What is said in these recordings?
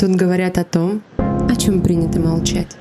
Тут говорят о том, о чем принято молчать.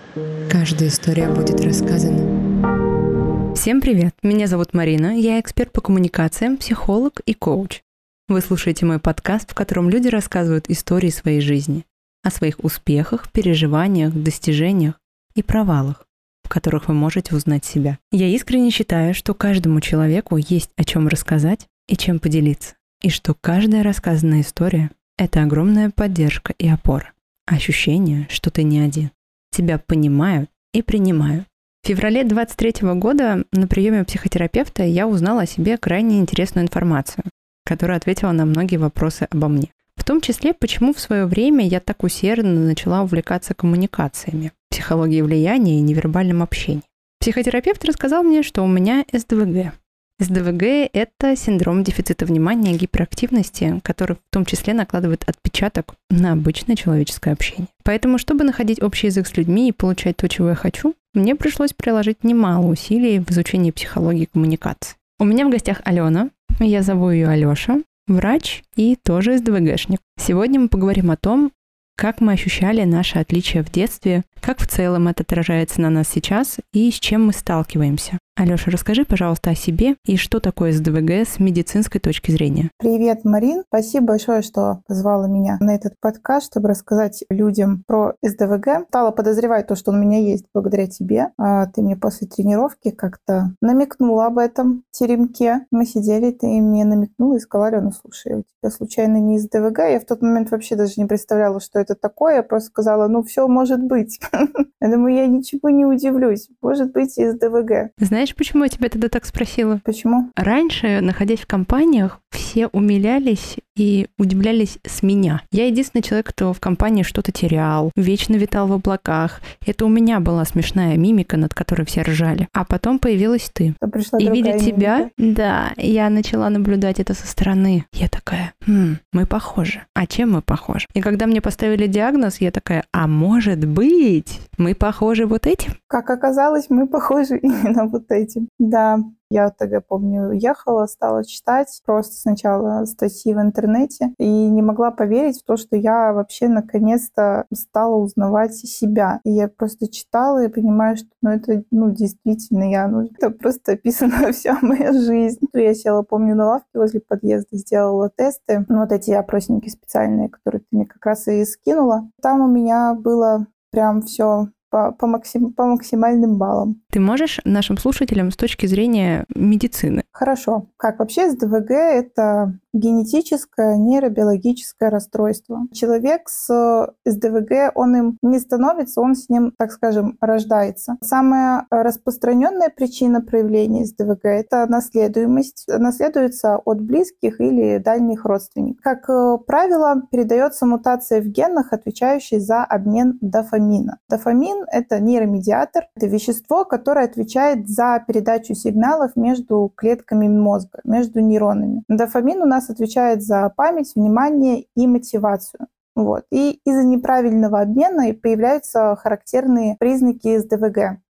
Каждая история будет рассказана. Всем привет! Меня зовут Марина, я эксперт по коммуникациям, психолог и коуч. Вы слушаете мой подкаст, в котором люди рассказывают истории своей жизни, о своих успехах, переживаниях, достижениях и провалах, в которых вы можете узнать себя. Я искренне считаю, что каждому человеку есть о чем рассказать и чем поделиться, и что каждая рассказанная история – это огромная поддержка и опора, ощущение, что ты не один. Тебя понимают и принимают. В феврале 23 года на приеме психотерапевта я узнала о себе крайне интересную информацию, которая ответила на многие вопросы обо мне. В том числе, почему в свое время я так усердно начала увлекаться коммуникациями, психологией влияния и невербальным общением. Психотерапевт рассказал мне, что у меня СДВГ. СДВГ – это синдром дефицита внимания и гиперактивности, который в том числе накладывает отпечаток на обычное человеческое общение. Поэтому, чтобы находить общий язык с людьми и получать то, чего я хочу, мне пришлось приложить немало усилий в изучении психологии коммуникации. У меня в гостях Алена, я зову ее Алеша, врач и тоже СДВГшник. Сегодня мы поговорим о том, как мы ощущали наши отличия в детстве, как в целом это отражается на нас сейчас и с чем мы сталкиваемся. Алеша, расскажи, пожалуйста, о себе и что такое СДВГ с медицинской точки зрения. Привет, Марин. Спасибо большое, что позвала меня на этот подкаст, чтобы рассказать людям про СДВГ. Стала подозревать то, что он у меня есть благодаря тебе. А ты мне после тренировки как-то намекнула об этом теремке. Мы сидели, ты мне намекнула и сказала, Алена, слушай, у тебя случайно не СДВГ? Я в тот момент вообще даже не представляла, что это такое. Я просто сказала, ну все может быть. Я думаю, я ничего не удивлюсь. Может быть и СДВГ. Знаешь, знаешь, почему я тебя тогда так спросила? Почему? Раньше, находясь в компаниях, все умилялись и удивлялись с меня. Я единственный человек, кто в компании что-то терял, вечно витал в облаках. Это у меня была смешная мимика, над которой все ржали. А потом появилась ты. Пришла и видя мимика. тебя, да, я начала наблюдать это со стороны. Я такая, хм, мы похожи. А чем мы похожи? И когда мне поставили диагноз, я такая, а может быть, мы похожи вот этим? Как оказалось, мы похожи именно вот этим. Да, я тогда, помню, ехала, стала читать просто сначала статьи в интернете и не могла поверить в то, что я вообще наконец-то стала узнавать себя. И я просто читала и понимаю, что ну, это ну, действительно я. Ну, это просто описана вся моя жизнь. Я села, помню, на лавке возле подъезда, сделала тесты. Ну, вот эти опросники специальные, которые ты мне как раз и скинула. Там у меня было прям все по, по, максим, по максимальным баллам. Ты можешь нашим слушателям с точки зрения медицины? Хорошо. Как вообще СДВГ – это генетическое нейробиологическое расстройство. Человек с СДВГ, он им не становится, он с ним, так скажем, рождается. Самая распространенная причина проявления СДВГ – это наследуемость. Наследуется от близких или дальних родственников. Как э, правило, передается мутация в генах, отвечающей за обмен дофамина. Дофамин – это нейромедиатор, это вещество, которое отвечает за передачу сигналов между клетками мозга, между нейронами. Дофамин у нас отвечает за память, внимание и мотивацию. Вот. И из-за неправильного обмена появляются характерные признаки СДВГ.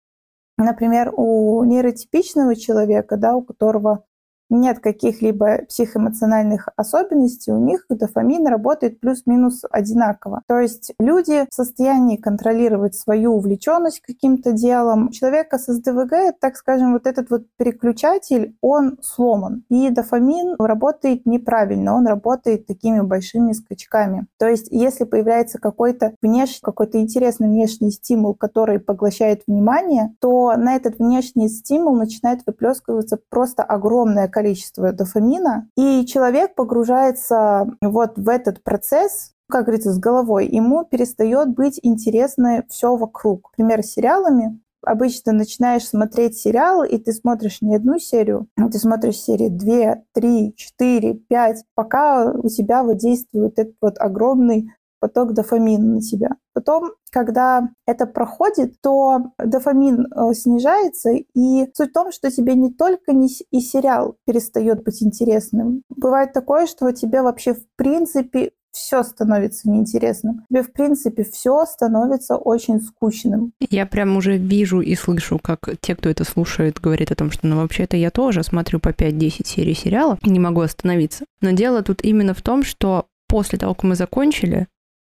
Например, у нейротипичного человека, да, у которого нет каких-либо психоэмоциональных особенностей, у них дофамин работает плюс-минус одинаково. То есть люди в состоянии контролировать свою увлеченность каким-то делом. У человека с СДВГ, так скажем, вот этот вот переключатель, он сломан. И дофамин работает неправильно, он работает такими большими скачками. То есть если появляется какой-то внешний, какой-то интересный внешний стимул, который поглощает внимание, то на этот внешний стимул начинает выплескиваться просто огромное количество дофамина, и человек погружается вот в этот процесс, как говорится, с головой, ему перестает быть интересно все вокруг. Например, с сериалами обычно начинаешь смотреть сериал, и ты смотришь не одну серию, а ты смотришь серии 2, 3, 4, 5, пока у тебя вот действует этот вот огромный поток дофамина на тебя. Потом, когда это проходит, то дофамин э, снижается, и суть в том, что тебе не только не и сериал перестает быть интересным. Бывает такое, что тебе вообще в принципе все становится неинтересным. Тебе, в принципе, все становится очень скучным. Я прям уже вижу и слышу, как те, кто это слушает, говорят о том, что ну вообще-то я тоже смотрю по 5-10 серий сериала и не могу остановиться. Но дело тут именно в том, что после того, как мы закончили,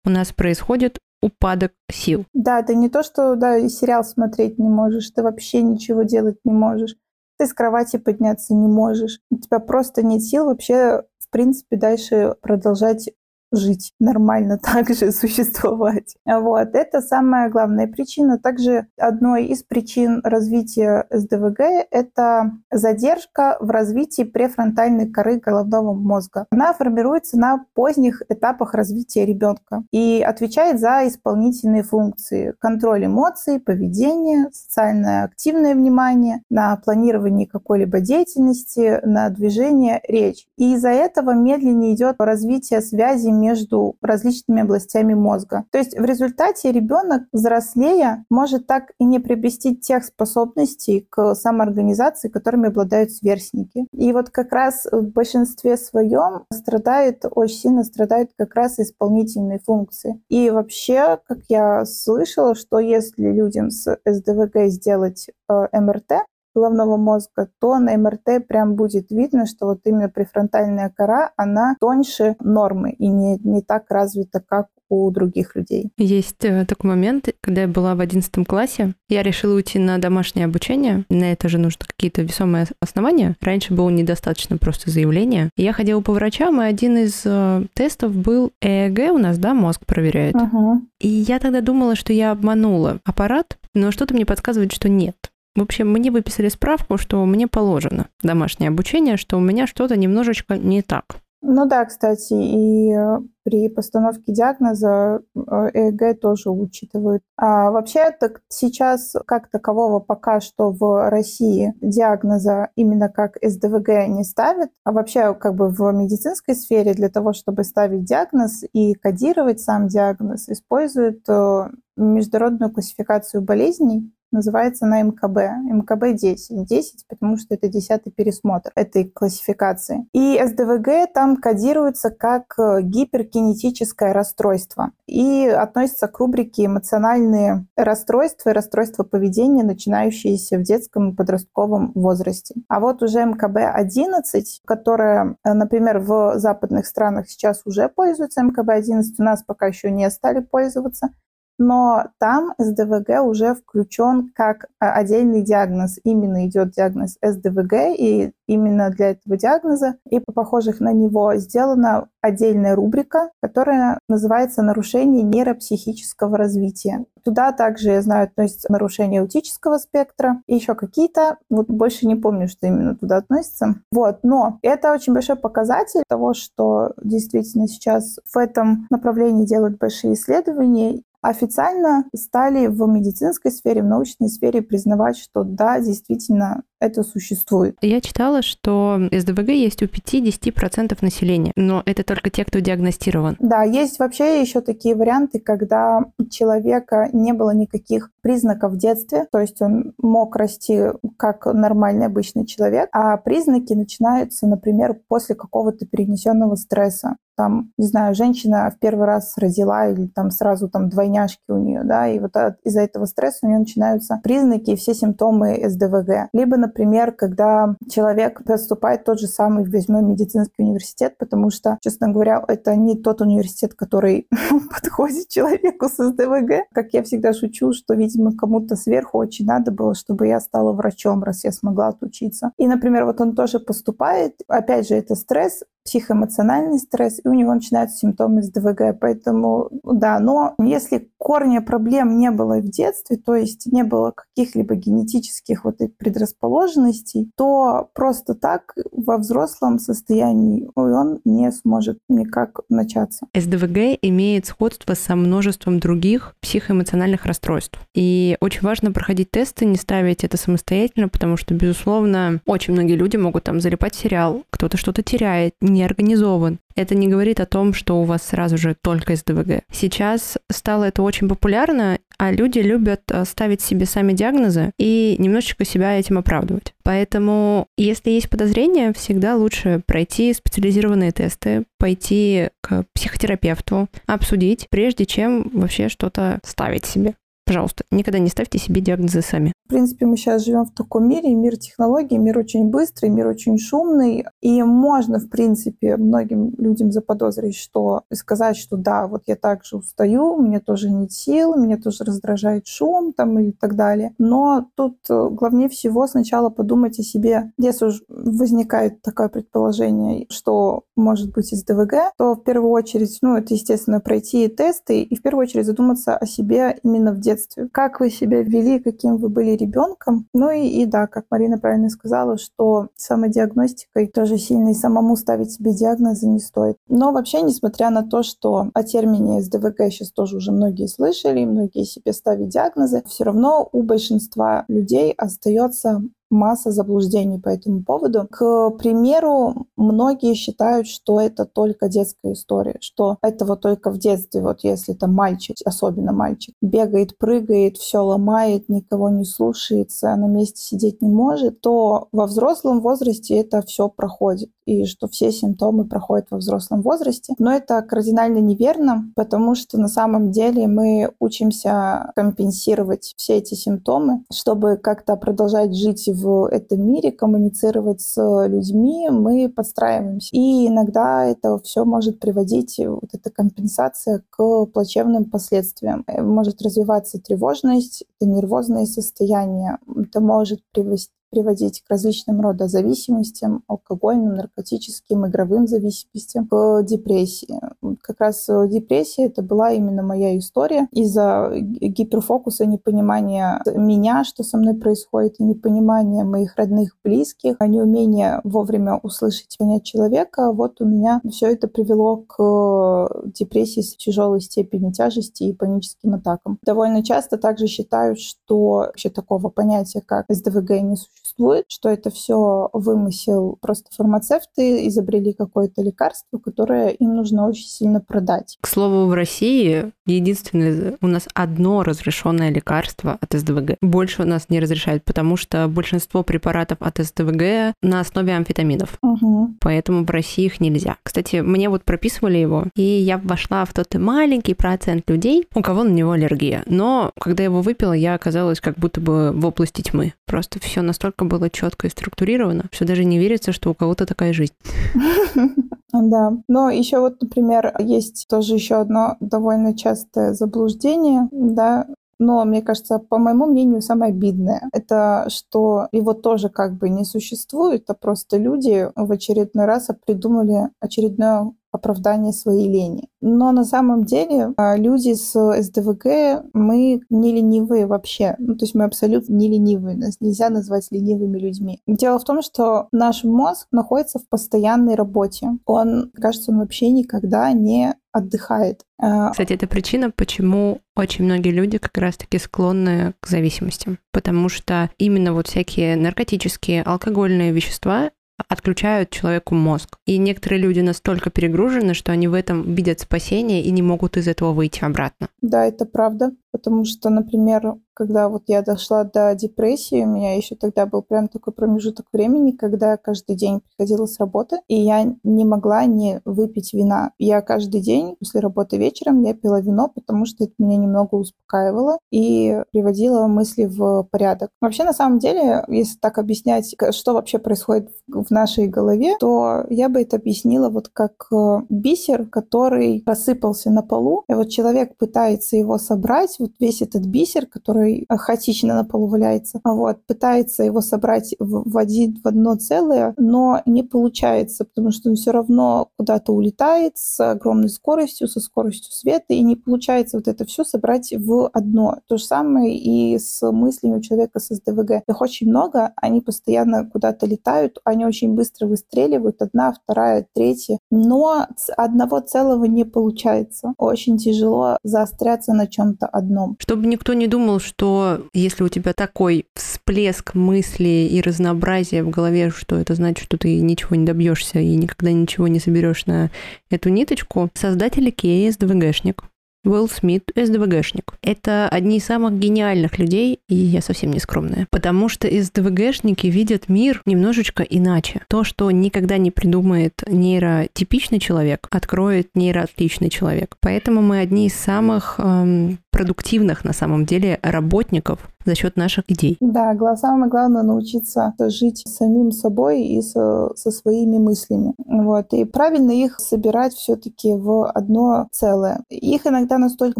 у нас происходит упадок сил. Да, ты не то, что да, сериал смотреть не можешь, ты вообще ничего делать не можешь. Ты с кровати подняться не можешь. У тебя просто нет сил вообще, в принципе, дальше продолжать жить нормально, также существовать. Вот. Это самая главная причина. Также одной из причин развития СДВГ – это задержка в развитии префронтальной коры головного мозга. Она формируется на поздних этапах развития ребенка и отвечает за исполнительные функции – контроль эмоций, поведение, социальное активное внимание, на планирование какой-либо деятельности, на движение, речь. И из-за этого медленнее идет развитие связи между различными областями мозга. То есть в результате ребенок, взрослея, может так и не приобрести тех способностей к самоорганизации, которыми обладают сверстники. И вот как раз в большинстве своем страдает, очень сильно страдают как раз исполнительные функции. И вообще, как я слышала, что если людям с СДВГ сделать э, МРТ, головного мозга, то на МРТ прям будет видно, что вот именно префронтальная кора, она тоньше нормы и не, не так развита, как у других людей. Есть э, такой момент, когда я была в одиннадцатом классе, я решила уйти на домашнее обучение. На это же нужны какие-то весомые основания. Раньше было недостаточно просто заявления. Я ходила по врачам, и один из э, тестов был ЭЭГ у нас, да, мозг проверяет. Угу. И я тогда думала, что я обманула аппарат, но что-то мне подсказывает, что нет. В общем, мне выписали справку, что мне положено домашнее обучение, что у меня что-то немножечко не так. Ну да, кстати, и э, при постановке диагноза э, ЭЭГ тоже учитывают. А вообще так сейчас как такового пока что в России диагноза именно как СДВГ не ставят. А вообще как бы в медицинской сфере для того, чтобы ставить диагноз и кодировать сам диагноз, используют э, международную классификацию болезней, называется на МКБ. МКБ 10. 10, потому что это десятый пересмотр этой классификации. И СДВГ там кодируется как э, гиперкинетическое расстройство и относится к рубрике эмоциональные расстройства и расстройства поведения, начинающиеся в детском и подростковом возрасте. А вот уже МКБ-11, которая, э, например, в западных странах сейчас уже пользуется МКБ-11, у нас пока еще не стали пользоваться, но там СДВГ уже включен как а, отдельный диагноз. Именно идет диагноз СДВГ, и именно для этого диагноза и по похожих на него сделана отдельная рубрика, которая называется «Нарушение нейропсихического развития». Туда также, я знаю, относятся нарушения аутического спектра и еще какие-то. Вот больше не помню, что именно туда относится. Вот, но это очень большой показатель того, что действительно сейчас в этом направлении делают большие исследования, официально стали в медицинской сфере, в научной сфере признавать, что да, действительно, это существует. Я читала, что СДВГ есть у 5-10% населения, но это только те, кто диагностирован. Да, есть вообще еще такие варианты, когда у человека не было никаких признаков в детстве, то есть он мог расти как нормальный обычный человек, а признаки начинаются, например, после какого-то перенесенного стресса там, не знаю, женщина в первый раз родила или там сразу там двойняшки у нее, да, и вот из-за этого стресса у нее начинаются признаки и все симптомы СДВГ. Либо, например, когда человек поступает тот же самый, возьмем медицинский университет, потому что, честно говоря, это не тот университет, который подходит человеку с СДВГ. Как я всегда шучу, что, видимо, кому-то сверху очень надо было, чтобы я стала врачом, раз я смогла отучиться. И, например, вот он тоже поступает, опять же, это стресс, психоэмоциональный стресс, и у него начинаются симптомы СДВГ. Поэтому, да, но если корня проблем не было в детстве, то есть не было каких-либо генетических вот предрасположенностей, то просто так во взрослом состоянии он не сможет никак начаться. СДВГ имеет сходство со множеством других психоэмоциональных расстройств. И очень важно проходить тесты, не ставить это самостоятельно, потому что, безусловно, очень многие люди могут там залипать сериал, кто-то что-то теряет, не организован. Это не говорит о том, что у вас сразу же только СДВГ. Сейчас стало это очень популярно, а люди любят э, ставить себе сами диагнозы и немножечко себя этим оправдывать. Поэтому, если есть подозрения, всегда лучше пройти специализированные тесты, пойти к психотерапевту, обсудить, прежде чем вообще что-то ставить себе. Пожалуйста, никогда не ставьте себе диагнозы сами. В принципе, мы сейчас живем в таком мире, мир технологий, мир очень быстрый, мир очень шумный, и можно, в принципе, многим людям заподозрить, что сказать, что да, вот я также устаю, мне тоже нет сил, меня тоже раздражает шум там и так далее. Но тут э, главнее всего сначала подумать о себе. Если уж возникает такое предположение, что может быть из ДВГ, то в первую очередь, ну, это, естественно, пройти тесты и в первую очередь задуматься о себе именно в детстве. Как вы себя вели, каким вы были ребенком. Ну и, и да, как Марина правильно сказала, что самодиагностикой тоже сильно и самому ставить себе диагнозы не стоит. Но вообще, несмотря на то, что о термине СДВГ сейчас тоже уже многие слышали, многие себе ставят диагнозы, все равно у большинства людей остается масса заблуждений по этому поводу. К примеру, многие считают, что это только детская история, что это вот только в детстве, вот если это мальчик, особенно мальчик, бегает, прыгает, все ломает, никого не слушается, на месте сидеть не может, то во взрослом возрасте это все проходит и что все симптомы проходят во взрослом возрасте. Но это кардинально неверно, потому что на самом деле мы учимся компенсировать все эти симптомы, чтобы как-то продолжать жить в этом мире, коммуницировать с людьми, мы подстраиваемся. И иногда это все может приводить, вот эта компенсация, к плачевным последствиям. Может развиваться тревожность, это нервозное состояние, это может привести приводить к различным рода зависимостям, алкогольным, наркотическим, игровым зависимостям, к депрессии. Как раз э, депрессия это была именно моя история из-за гиперфокуса, непонимания меня, что со мной происходит, и непонимания моих родных, близких, а неумение вовремя услышать, понять человека. Вот у меня все это привело к депрессии с тяжелой степенью тяжести и паническим атакам. Довольно часто также считают, что вообще такого понятия, как СДВГ, не существует существует, что это все вымысел. Просто фармацевты изобрели какое-то лекарство, которое им нужно очень сильно продать. К слову, в России единственное у нас одно разрешенное лекарство от СДВГ. Больше у нас не разрешают, потому что большинство препаратов от СДВГ на основе амфетаминов. Угу. Поэтому в России их нельзя. Кстати, мне вот прописывали его, и я вошла в тот маленький процент людей, у кого на него аллергия. Но когда я его выпила, я оказалась как будто бы в области тьмы. Просто все настолько было четко и структурировано, что даже не верится, что у кого-то такая жизнь. Да, но еще вот, например, есть тоже еще одно довольно частое заблуждение, да, но, мне кажется, по моему мнению, самое обидное, это что его тоже как бы не существует, а просто люди в очередной раз придумали очередное оправдание своей лени. Но на самом деле а, люди с СДВГ, мы не ленивые вообще. Ну, то есть мы абсолютно не ленивые. Нас нельзя назвать ленивыми людьми. Дело в том, что наш мозг находится в постоянной работе. Он, кажется, он вообще никогда не отдыхает. А, Кстати, это причина, почему очень многие люди как раз-таки склонны к зависимостям. Потому что именно вот всякие наркотические, алкогольные вещества отключают человеку мозг. И некоторые люди настолько перегружены, что они в этом видят спасение и не могут из этого выйти обратно. Да, это правда. Потому что, например, когда вот я дошла до депрессии, у меня еще тогда был прям такой промежуток времени, когда я каждый день приходила с работы, и я не могла не выпить вина. Я каждый день после работы вечером я пила вино, потому что это меня немного успокаивало и приводило мысли в порядок. Вообще, на самом деле, если так объяснять, что вообще происходит в нашей голове, то я бы это объяснила вот как э, бисер, который рассыпался на полу, и вот человек пытается его собрать, вот весь этот бисер, который хаотично на полу валяется, вот, пытается его собрать в, в, один, в одно целое, но не получается, потому что он все равно куда-то улетает с огромной скоростью, со скоростью света, и не получается вот это все собрать в одно. То же самое и с мыслями у человека с СДВГ. Их очень много, они постоянно куда-то летают, они очень быстро выстреливают, одна, вторая, третья, но одного целого не получается. Очень тяжело заостряться на чем-то одном одном. Чтобы никто не думал, что если у тебя такой всплеск мыслей и разнообразия в голове, что это значит, что ты ничего не добьешься и никогда ничего не соберешь на эту ниточку, создатель Икеи СДВГшник Уилл Смит СДВГшник. Это одни из самых гениальных людей, и я совсем не скромная. Потому что СДВГшники видят мир немножечко иначе. То, что никогда не придумает нейротипичный человек, откроет нейроотличный человек. Поэтому мы одни из самых эм, продуктивных на самом деле работников за счет наших идей. Да, самое главное научиться жить самим собой и со, со своими мыслями. Вот. И правильно их собирать все-таки в одно целое. Их иногда настолько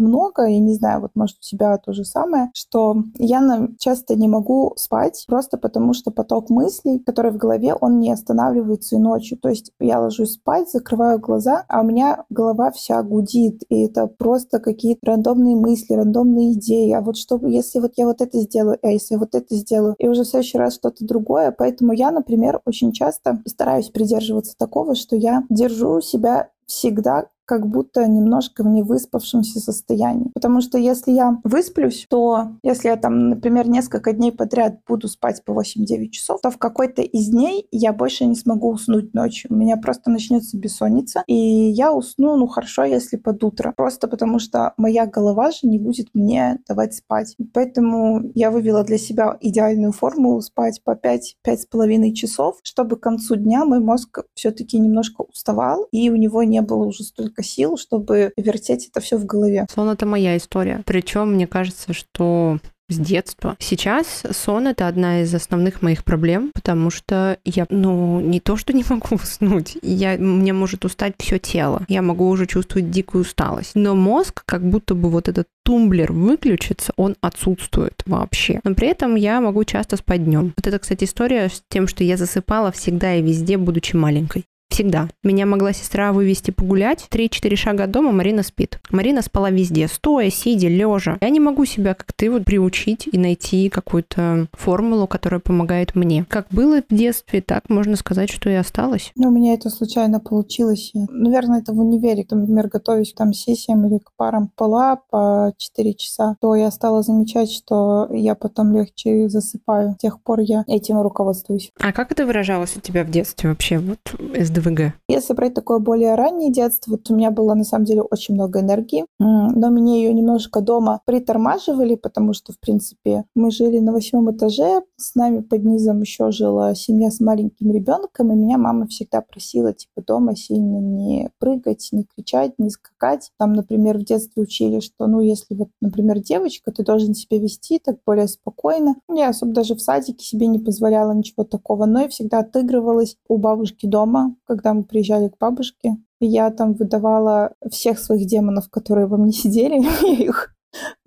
много, я не знаю, вот может у тебя то же самое, что я часто не могу спать просто потому, что поток мыслей, который в голове, он не останавливается и ночью. То есть я ложусь спать, закрываю глаза, а у меня голова вся гудит, и это просто какие-то рандомные мысли, рандомные идеи. А вот что, если вот я вот это сделаю, а если вот это сделаю, и уже в следующий раз что-то другое. Поэтому я, например, очень часто стараюсь придерживаться такого, что я держу себя всегда как будто немножко в невыспавшемся состоянии. Потому что если я высплюсь, то если я там, например, несколько дней подряд буду спать по 8-9 часов, то в какой-то из дней я больше не смогу уснуть ночью. У меня просто начнется бессонница, и я усну, ну хорошо, если под утро. Просто потому что моя голова же не будет мне давать спать. Поэтому я вывела для себя идеальную формулу спать по 5-5,5 часов, чтобы к концу дня мой мозг все-таки немножко уставал, и у него не было уже столько столько сил, чтобы вертеть это все в голове. Сон — это моя история. Причем мне кажется, что с детства. Сейчас сон — это одна из основных моих проблем, потому что я, ну, не то, что не могу уснуть, я, мне может устать все тело. Я могу уже чувствовать дикую усталость. Но мозг, как будто бы вот этот тумблер выключится, он отсутствует вообще. Но при этом я могу часто спать днем. Вот это, кстати, история с тем, что я засыпала всегда и везде, будучи маленькой. Всегда. Меня могла сестра вывести погулять. Три-четыре шага от дома Марина спит. Марина спала везде. Стоя, сидя, лежа. Я не могу себя, как ты, вот приучить и найти какую-то формулу, которая помогает мне. Как было в детстве, так можно сказать, что и осталось. Ну, у меня это случайно получилось. Наверное, это в универе. Например, готовясь к там сессиям или к парам пола по 4 часа, то я стала замечать, что я потом легче засыпаю. С тех пор я этим руководствуюсь. А как это выражалось у тебя в детстве вообще? Вот СДВ ДВГ? Если брать такое более раннее детство, вот у меня было на самом деле очень много энергии, но меня ее немножко дома притормаживали, потому что, в принципе, мы жили на восьмом этаже, с нами под низом еще жила семья с маленьким ребенком, и меня мама всегда просила, типа, дома сильно не прыгать, не кричать, не скакать. Там, например, в детстве учили, что, ну, если вот, например, девочка, ты должен себя вести так более спокойно. Я особо даже в садике себе не позволяла ничего такого, но я всегда отыгрывалась у бабушки дома, когда мы приезжали к бабушке, я там выдавала всех своих демонов, которые во мне сидели, я их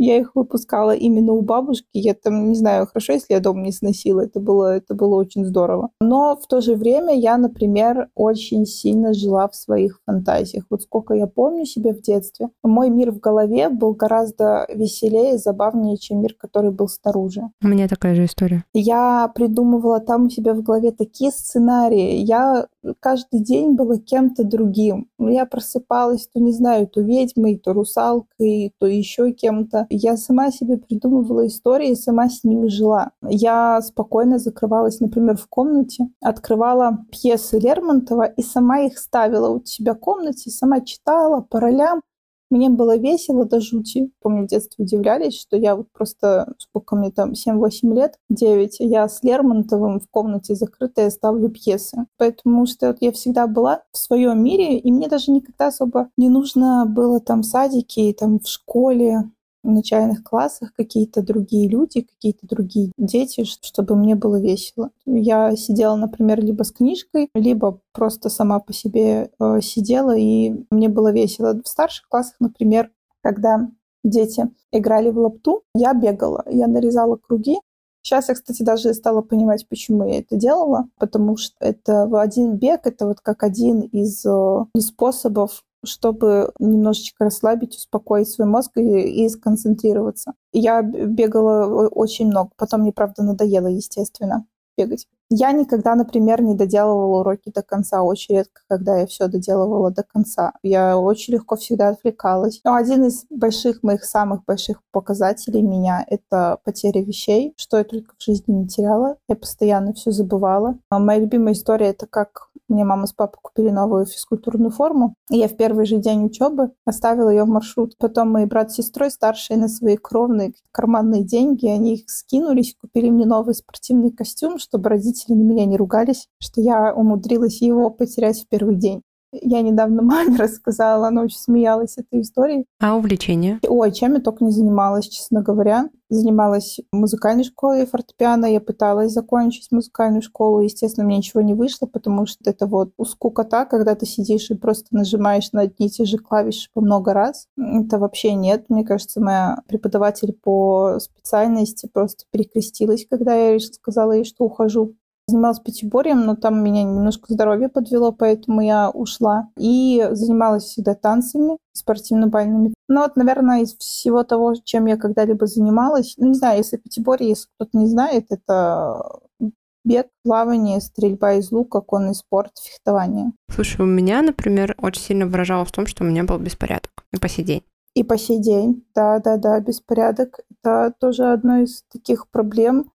я их выпускала именно у бабушки. Я там, не знаю, хорошо, если я дом не сносила. Это было, это было очень здорово. Но в то же время я, например, очень сильно жила в своих фантазиях. Вот сколько я помню себя в детстве, мой мир в голове был гораздо веселее, забавнее, чем мир, который был снаружи. У меня такая же история. Я придумывала там у себя в голове такие сценарии. Я каждый день была кем-то другим. Я просыпалась, то не знаю, то ведьмой, то русалкой, то еще кем-то. Я сама себе придумывала истории, сама с ними жила. Я спокойно закрывалась, например, в комнате, открывала пьесы Лермонтова и сама их ставила у себя в комнате, сама читала по ролям. Мне было весело до жути. Помню, в детстве удивлялись, что я вот просто, сколько мне там, 7-8 лет, 9, я с Лермонтовым в комнате закрытая ставлю пьесы. Потому что вот я всегда была в своем мире, и мне даже никогда особо не нужно было там садики, там в школе в начальных классах какие-то другие люди, какие-то другие дети, чтобы мне было весело. Я сидела, например, либо с книжкой, либо просто сама по себе э, сидела, и мне было весело. В старших классах, например, когда дети играли в лапту, я бегала, я нарезала круги, Сейчас я, кстати, даже стала понимать, почему я это делала, потому что это один бег, это вот как один из э, способов чтобы немножечко расслабить, успокоить свой мозг и, и сконцентрироваться. Я бегала очень много. Потом мне, правда, надоело, естественно, бегать. Я никогда, например, не доделывала уроки до конца. Очень редко, когда я все доделывала до конца. Я очень легко всегда отвлекалась. Но один из больших моих самых больших показателей меня — это потеря вещей, что я только в жизни не теряла. Я постоянно все забывала. А моя любимая история — это как мне мама с папой купили новую физкультурную форму, и я в первый же день учебы оставила ее в маршрут. Потом мои брат с сестрой старшие на свои кровные карманные деньги, они их скинулись, купили мне новый спортивный костюм, чтобы родители на меня не ругались, что я умудрилась его потерять в первый день. Я недавно маме рассказала, она очень смеялась этой историей. А увлечение? Ой, чем я только не занималась, честно говоря. Занималась музыкальной школе фортепиано, я пыталась закончить музыкальную школу. Естественно, мне ничего не вышло, потому что это вот скукота, когда ты сидишь и просто нажимаешь на одни и те же клавиши по много раз. Это вообще нет. Мне кажется, моя преподаватель по специальности просто перекрестилась, когда я сказала ей, что ухожу занималась пятиборьем, но там меня немножко здоровье подвело, поэтому я ушла. И занималась всегда танцами спортивно-бальными. Ну вот, наверное, из всего того, чем я когда-либо занималась, ну не знаю, если пятиборье, если кто-то не знает, это бег, плавание, стрельба из лука, конный спорт, фехтование. Слушай, у меня, например, очень сильно выражалось в том, что у меня был беспорядок и по сей день. И по сей день, да-да-да, беспорядок. Это тоже одно из таких проблем,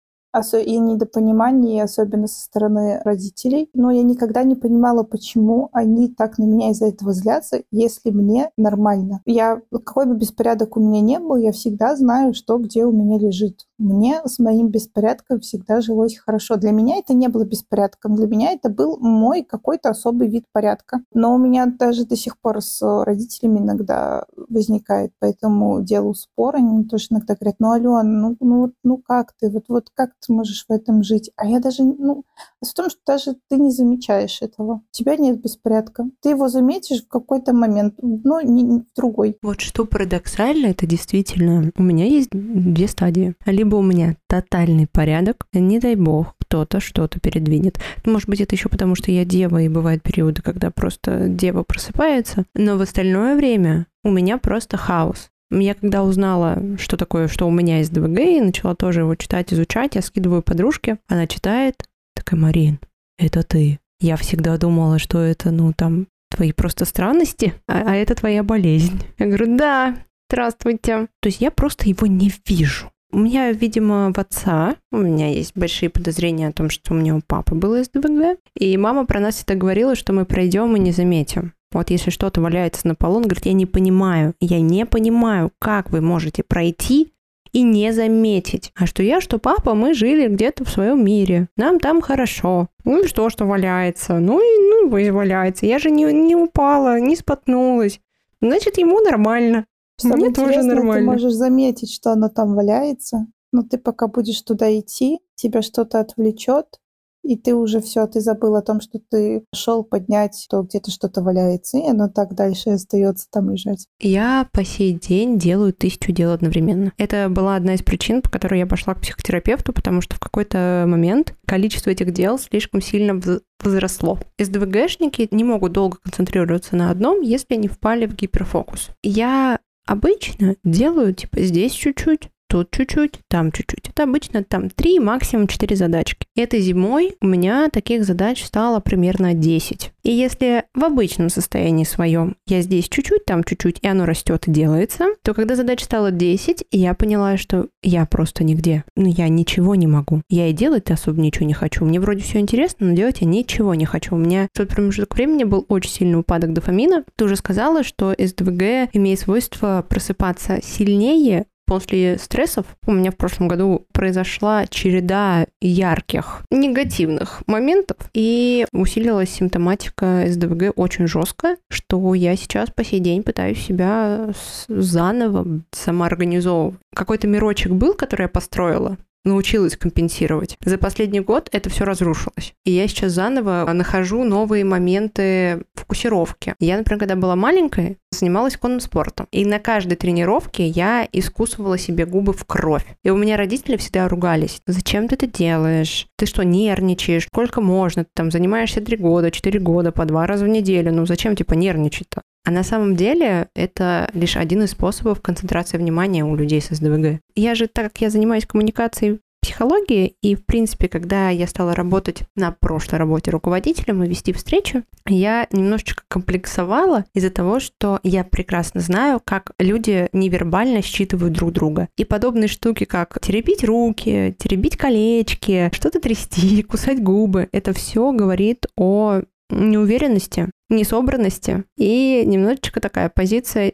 и недопонимание, особенно со стороны родителей. Но я никогда не понимала, почему они так на меня из-за этого злятся, если мне нормально. Я, какой бы беспорядок у меня не был, я всегда знаю, что где у меня лежит. Мне с моим беспорядком всегда жилось хорошо. Для меня это не было беспорядком. Для меня это был мой какой-то особый вид порядка. Но у меня даже до сих пор с родителями иногда возникает по этому делу спор. Они тоже иногда говорят, ну, Алена, ну, ну, ну как ты? Вот, вот как ты можешь в этом жить. А я даже, ну, в том, что даже ты не замечаешь этого. У тебя нет беспорядка. Ты его заметишь в какой-то момент, но не, не в другой. Вот что парадоксально, это действительно, у меня есть две стадии. Либо у меня тотальный порядок, не дай бог, кто-то что-то передвинет. Может быть, это еще потому, что я дева, и бывают периоды, когда просто дева просыпается. Но в остальное время у меня просто хаос. Я когда узнала, что такое, что у меня есть ДВГ, и начала тоже его читать, изучать, я скидываю подружке, она читает, такая, Марин, это ты. Я всегда думала, что это, ну, там, твои просто странности, а, а это твоя болезнь. Я говорю, да, здравствуйте. То есть я просто его не вижу. У меня, видимо, в отца, у меня есть большие подозрения о том, что у меня у папы было СДВГ, и мама про нас это говорила, что мы пройдем и не заметим. Вот если что-то валяется на полу, он говорит, я не понимаю, я не понимаю, как вы можете пройти и не заметить. А что я, что папа, мы жили где-то в своем мире. Нам там хорошо. Ну и что, что валяется? Ну и ну и валяется. Я же не, не упала, не споткнулась. Значит, ему нормально. Самое Мне тоже нормально. Ты можешь заметить, что оно там валяется, но ты пока будешь туда идти, тебя что-то отвлечет, и ты уже все, ты забыл о том, что ты шел поднять, то где-то что-то валяется, и оно так дальше остается там лежать. Я по сей день делаю тысячу дел одновременно. Это была одна из причин, по которой я пошла к психотерапевту, потому что в какой-то момент количество этих дел слишком сильно возросло. СДВГшники не могут долго концентрироваться на одном, если не впали в гиперфокус. Я обычно делаю типа здесь чуть-чуть, тут чуть-чуть, там чуть-чуть. Это обычно там 3, максимум 4 задачки. Этой зимой у меня таких задач стало примерно 10. И если в обычном состоянии своем я здесь чуть-чуть, там чуть-чуть, и оно растет и делается, то когда задач стало 10, я поняла, что я просто нигде. Ну, я ничего не могу. Я и делать особо ничего не хочу. Мне вроде все интересно, но делать я ничего не хочу. У меня в тот промежуток времени был очень сильный упадок дофамина. Ты уже сказала, что СДВГ имеет свойство просыпаться сильнее После стрессов у меня в прошлом году произошла череда ярких негативных моментов, и усилилась симптоматика СДВГ очень жестко, что я сейчас по сей день пытаюсь себя заново самоорганизовывать. Какой-то мирочек был, который я построила, научилась компенсировать. За последний год это все разрушилось. И я сейчас заново нахожу новые моменты фокусировки. Я, например, когда была маленькая, занималась конным спортом. И на каждой тренировке я искусывала себе губы в кровь. И у меня родители всегда ругались. Зачем ты это делаешь? Ты что, нервничаешь? Сколько можно? Ты там занимаешься три года, четыре года, по два раза в неделю. Ну зачем, типа, нервничать-то? А на самом деле это лишь один из способов концентрации внимания у людей с СДВГ. Я же, так как я занимаюсь коммуникацией психологии, и, в принципе, когда я стала работать на прошлой работе руководителем и вести встречу, я немножечко комплексовала из-за того, что я прекрасно знаю, как люди невербально считывают друг друга. И подобные штуки, как теребить руки, теребить колечки, что-то трясти, кусать губы, это все говорит о неуверенности, несобранности и немножечко такая позиция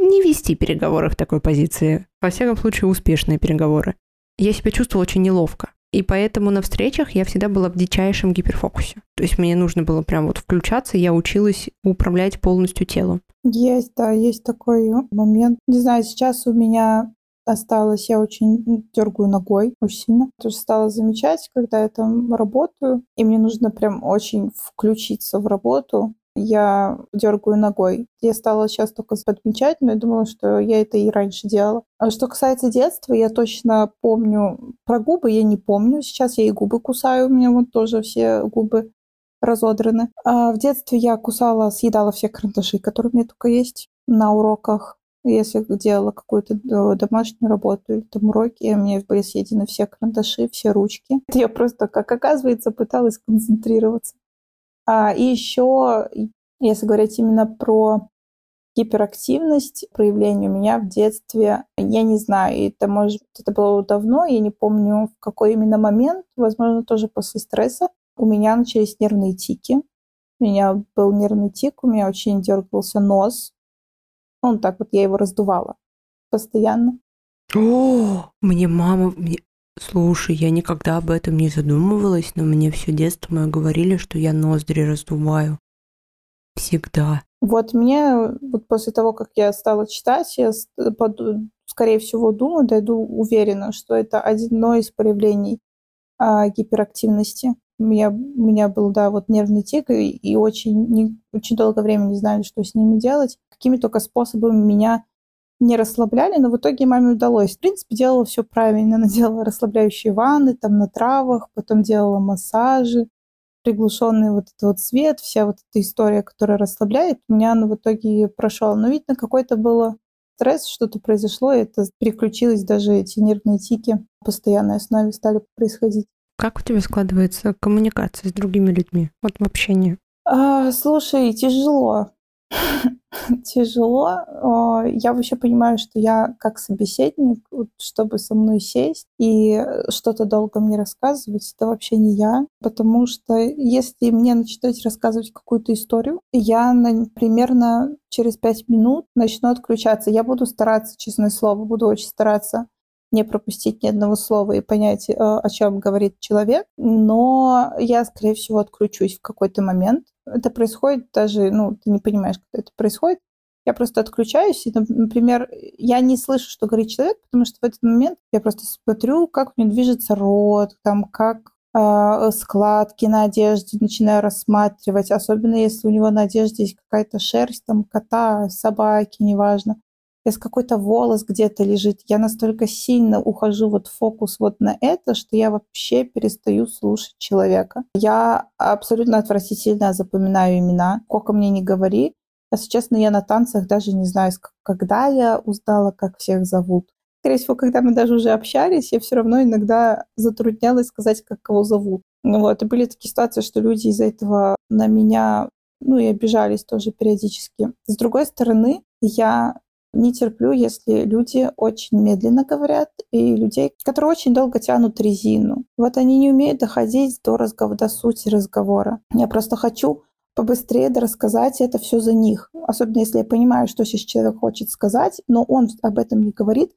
не вести переговоры в такой позиции. Во всяком случае, успешные переговоры. Я себя чувствовала очень неловко. И поэтому на встречах я всегда была в дичайшем гиперфокусе. То есть мне нужно было прям вот включаться, я училась управлять полностью телом. Есть, да, есть такой момент. Не знаю, сейчас у меня осталось, я очень дергаю ногой очень сильно. Тоже стала замечать, когда я там работаю, и мне нужно прям очень включиться в работу, я дергаю ногой. Я стала сейчас только подмечать, но я думала, что я это и раньше делала. А что касается детства, я точно помню про губы, я не помню. Сейчас я и губы кусаю, у меня вот тоже все губы разодраны. А в детстве я кусала, съедала все карандаши, которые у меня только есть на уроках. Если делала какую-то э, домашнюю работу или там уроки, у меня были съедены все карандаши, все ручки. Я просто, как оказывается, пыталась концентрироваться. А, и еще, если говорить именно про гиперактивность проявления у меня в детстве, я не знаю, это может это было давно, я не помню в какой именно момент, возможно, тоже после стресса, у меня начались нервные тики. У меня был нервный тик, у меня очень дергался нос. Он так вот, я его раздувала постоянно. О, мне мама, мне, Слушай, я никогда об этом не задумывалась, но мне все детство мое говорили, что я ноздри раздуваю. Всегда. Вот мне, вот после того, как я стала читать, я, скорее всего, думаю, дойду уверена, что это одно из проявлений а, гиперактивности. У меня, у меня был, да, вот нервный тик, и, и очень, не, очень долгое время не знали, что с ними делать. Какими только способами меня не расслабляли, но в итоге маме удалось. В принципе, делала все правильно. Она делала расслабляющие ванны там на травах, потом делала массажи, приглушенный вот этот вот свет, вся вот эта история, которая расслабляет, у меня она в итоге прошла. Но, видно, какой-то было стресс, что-то произошло, и это переключилось, даже эти нервные тики постоянной основе стали происходить. Как у тебя складывается коммуникация с другими людьми, вот в общении? А, слушай, тяжело. тяжело. А, я вообще понимаю, что я как собеседник, чтобы со мной сесть и что-то долго мне рассказывать, это вообще не я. Потому что если мне начинать рассказывать какую-то историю, я примерно через пять минут начну отключаться. Я буду стараться, честное слово, буду очень стараться не пропустить ни одного слова и понять, э, о чем говорит человек, но я, скорее всего, отключусь в какой-то момент. Это происходит даже, ну, ты не понимаешь, когда это происходит. Я просто отключаюсь, и, например, я не слышу, что говорит человек, потому что в этот момент я просто смотрю, как у него движется рот, там, как э, складки на одежде начинаю рассматривать, особенно если у него на одежде есть какая-то шерсть, там, кота, собаки, неважно если какой-то волос где-то лежит, я настолько сильно ухожу вот фокус вот на это, что я вообще перестаю слушать человека. Я абсолютно отвратительно запоминаю имена, сколько мне не говори. Если честно, я на танцах даже не знаю, когда я узнала, как всех зовут. Скорее всего, когда мы даже уже общались, я все равно иногда затруднялась сказать, как кого зовут. Вот. И были такие ситуации, что люди из-за этого на меня ну и обижались тоже периодически. С другой стороны, я не терплю, если люди очень медленно говорят, и людей, которые очень долго тянут резину. Вот они не умеют доходить до, разговора, до сути разговора. Я просто хочу побыстрее рассказать это все за них. Особенно если я понимаю, что сейчас человек хочет сказать, но он об этом не говорит,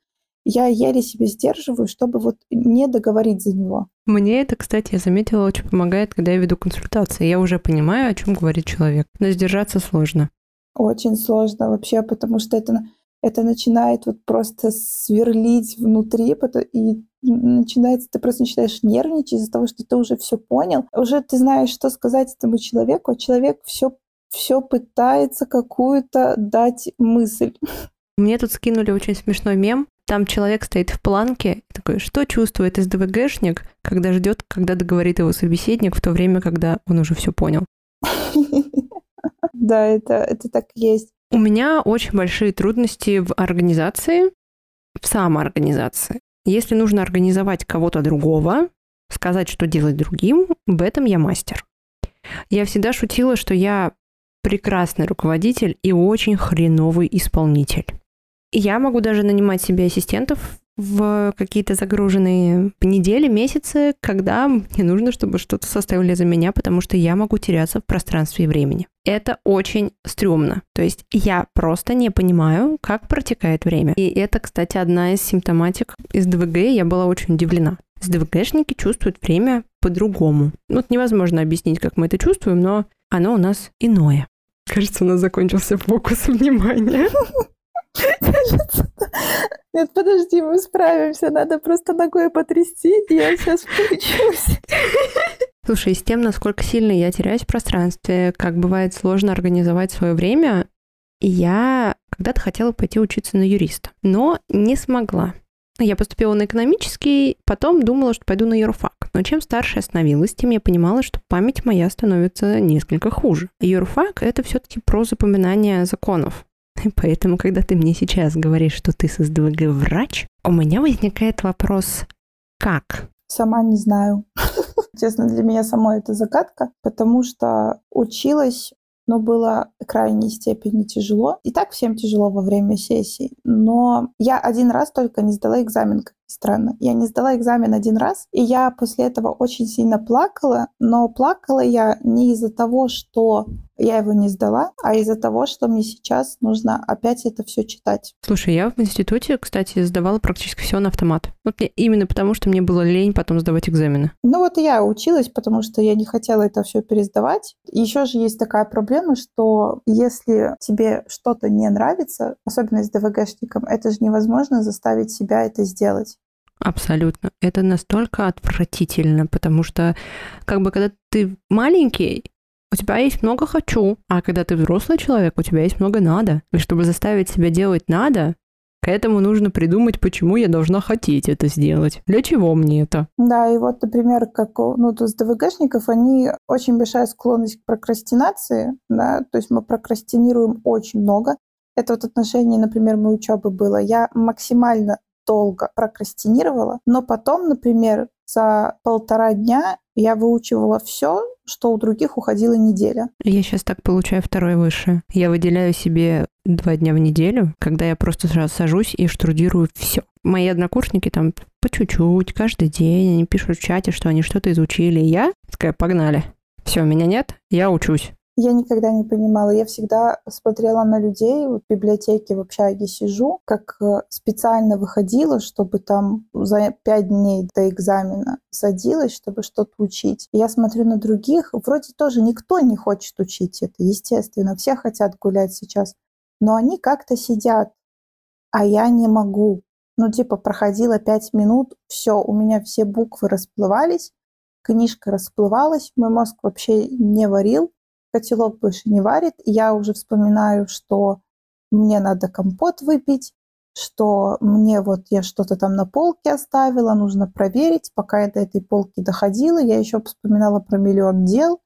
я еле себя сдерживаю, чтобы вот не договорить за него. Мне это, кстати, я заметила, очень помогает, когда я веду консультации. Я уже понимаю, о чем говорит человек, но сдержаться сложно. Очень сложно вообще, потому что это это начинает вот просто сверлить внутри, и начинается, ты просто начинаешь нервничать из-за того, что ты уже все понял, уже ты знаешь, что сказать этому человеку, а человек все все пытается какую-то дать мысль. Мне тут скинули очень смешной мем. Там человек стоит в планке такой, что чувствует СДВГшник, когда ждет, когда договорит его собеседник, в то время, когда он уже все понял. Да, это, это так и есть. У меня очень большие трудности в организации, в самоорганизации. Если нужно организовать кого-то другого, сказать, что делать другим, в этом я мастер. Я всегда шутила, что я прекрасный руководитель и очень хреновый исполнитель. Я могу даже нанимать себе ассистентов в какие-то загруженные недели, месяцы, когда мне нужно, чтобы что-то составили за меня, потому что я могу теряться в пространстве и времени. Это очень стрёмно. То есть я просто не понимаю, как протекает время. И это, кстати, одна из симптоматик из ДВГ. Я была очень удивлена. СДВГшники чувствуют время по-другому. Вот невозможно объяснить, как мы это чувствуем, но оно у нас иное. Кажется, у нас закончился фокус внимания. Нет, подожди, мы справимся. Надо просто ногой потрясти, и я сейчас включусь. Слушай, с тем, насколько сильно я теряюсь в пространстве, как бывает сложно организовать свое время, я когда-то хотела пойти учиться на юриста, но не смогла. Я поступила на экономический, потом думала, что пойду на юрфак. Но чем старше я становилась, тем я понимала, что память моя становится несколько хуже. Юрфак — это все-таки про запоминание законов. Поэтому, когда ты мне сейчас говоришь, что ты с СДВГ врач, у меня возникает вопрос «как?» Сама не знаю. Честно, для меня самой это загадка, потому что училась но было крайней степени тяжело. И так всем тяжело во время сессий. Но я один раз только не сдала экзамен, как странно. Я не сдала экзамен один раз, и я после этого очень сильно плакала, но плакала я не из-за того, что я его не сдала, а из-за того, что мне сейчас нужно опять это все читать. Слушай, я в институте, кстати, сдавала практически все на автомат. Вот именно потому, что мне было лень потом сдавать экзамены. Ну вот и я училась, потому что я не хотела это все пересдавать. Еще же есть такая проблема, что если тебе что-то не нравится, особенно с ДВГшником, это же невозможно заставить себя это сделать. Абсолютно. Это настолько отвратительно, потому что как бы когда ты маленький, у тебя есть много хочу, а когда ты взрослый человек, у тебя есть много надо. И чтобы заставить себя делать надо, к этому нужно придумать, почему я должна хотеть это сделать. Для чего мне это? Да, и вот, например, как ну, то есть ДВГшников, они очень большая склонность к прокрастинации, да, то есть мы прокрастинируем очень много. Это вот отношение, например, моей учебы было. Я максимально долго прокрастинировала, но потом, например, за полтора дня я выучивала все, что у других уходила неделя. Я сейчас так получаю второе высшее. Я выделяю себе два дня в неделю, когда я просто сразу сажусь и штудирую все. Мои однокурсники там по чуть-чуть, каждый день, они пишут в чате, что они что-то изучили. Я такая, погнали. Все, меня нет, я учусь. Я никогда не понимала. Я всегда смотрела на людей в библиотеке в общаге сижу, как э, специально выходила, чтобы там за пять дней до экзамена садилась, чтобы что-то учить. Я смотрю на других, вроде тоже никто не хочет учить это, естественно. Все хотят гулять сейчас. Но они как-то сидят, а я не могу. Ну, типа, проходила пять минут, все, у меня все буквы расплывались, книжка расплывалась, мой мозг вообще не варил, котелок больше не варит, я уже вспоминаю, что мне надо компот выпить, что мне вот я что-то там на полке оставила, нужно проверить. Пока я до этой полки доходила, я еще вспоминала про миллион дел,